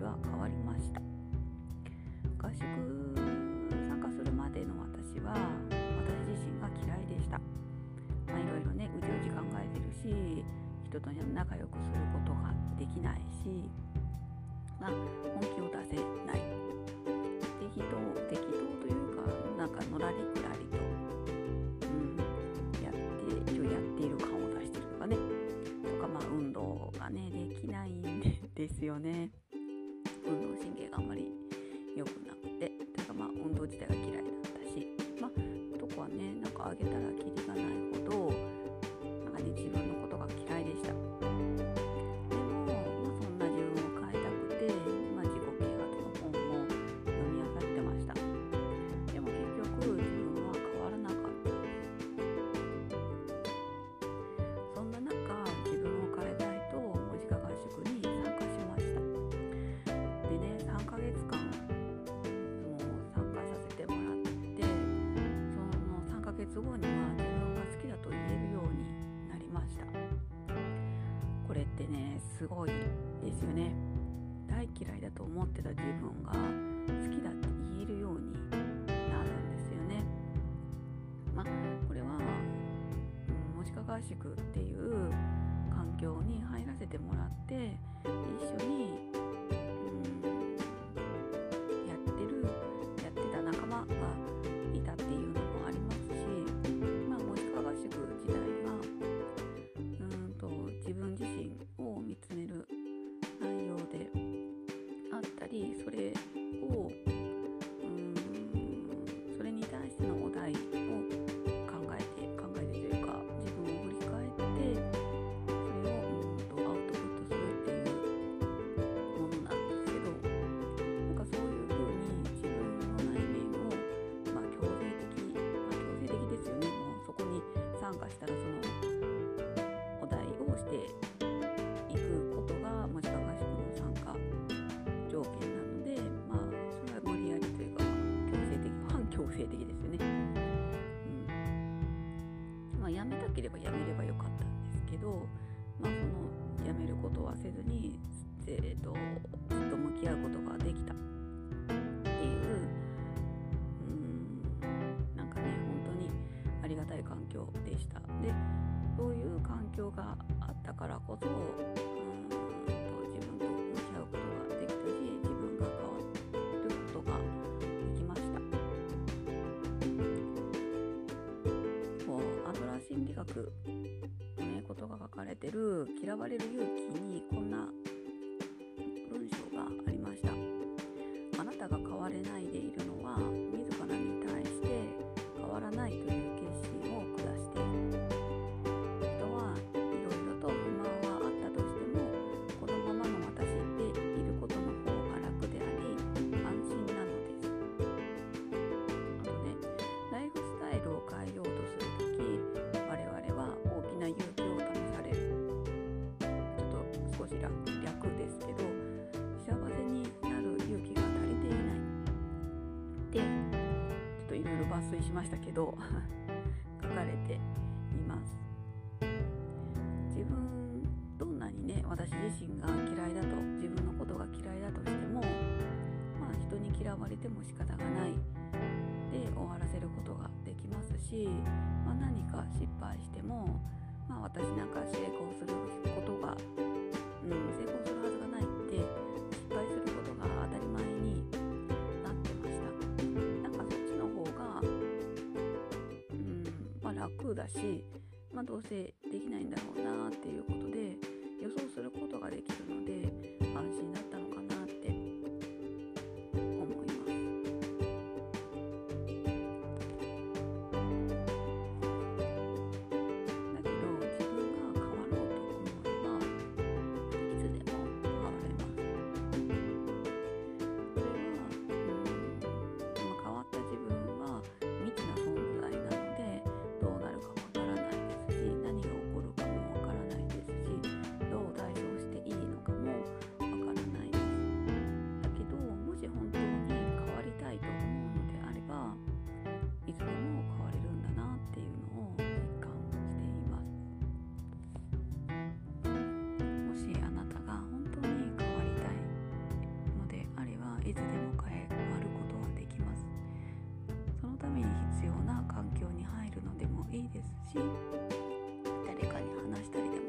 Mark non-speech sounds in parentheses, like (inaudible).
が変わりました。合宿参加するまでの私は私自身が嫌いでした。まあいろいろねうじうじ考えてるし人と仲良くすることができないしまあ本気を出せない。適当適当というかなんかのらりくらりと、うん、やって一応やっている感を出してるとかね。とかまあ運動がねできないんですよね。運動神経があんまり良くなくてというかまあ運動自体が嫌いだったしまあ男はねなんかあげたらキリがないほどなんかね自分3ヶ月後には自分が好きだと言えるようになりました。これってねすごいですよね。大嫌いだと思ってた自分が好きだって言えるようになるんですよね。まあこれは、うん、文字化合宿っていう環境に入らせてもらって一緒に、りそれをうんそれに対してのお題を考えて考えてというか自分を振り返ってそれをうんとアウトプットするっていうものなんですけどなんかそういう風に自分の内面を、まあ、強制的、まあ、強制的ですよね。もうそこに参加したらその強制的ですよね。うんまあ、やめたければやめればよかったんですけど、まあ、そのやめることはせずに、えー、とずっと向き合うことができたっていううんなんかね本当にありがたい環境でした。でそういう環境があったからこそ、ラー心理学のねことが書かれてる「嫌われる勇気」にこんな文章がありました。あなたが変われないでいるのは略ですけど幸せになる勇気が足りていない。でちょっといろいろ抜粋しましたけど (laughs) 書かれています。自分どんなにね私自身が嫌いだと自分のことが嫌いだとしてもまあ人に嫌われても仕方がない。で終わらせることができますし、まあ、何か失敗してもまあ私なんか成功することが、うん、成功するはずがないって失敗することが当たり前になってました。なんかそっちの方がうんまあ楽だしまあ、どうせできないんだろうなっていうことで予想することができるのでいつでも変えることはできます。そのために必要な環境に入るのでもいいですし誰かに話したりでも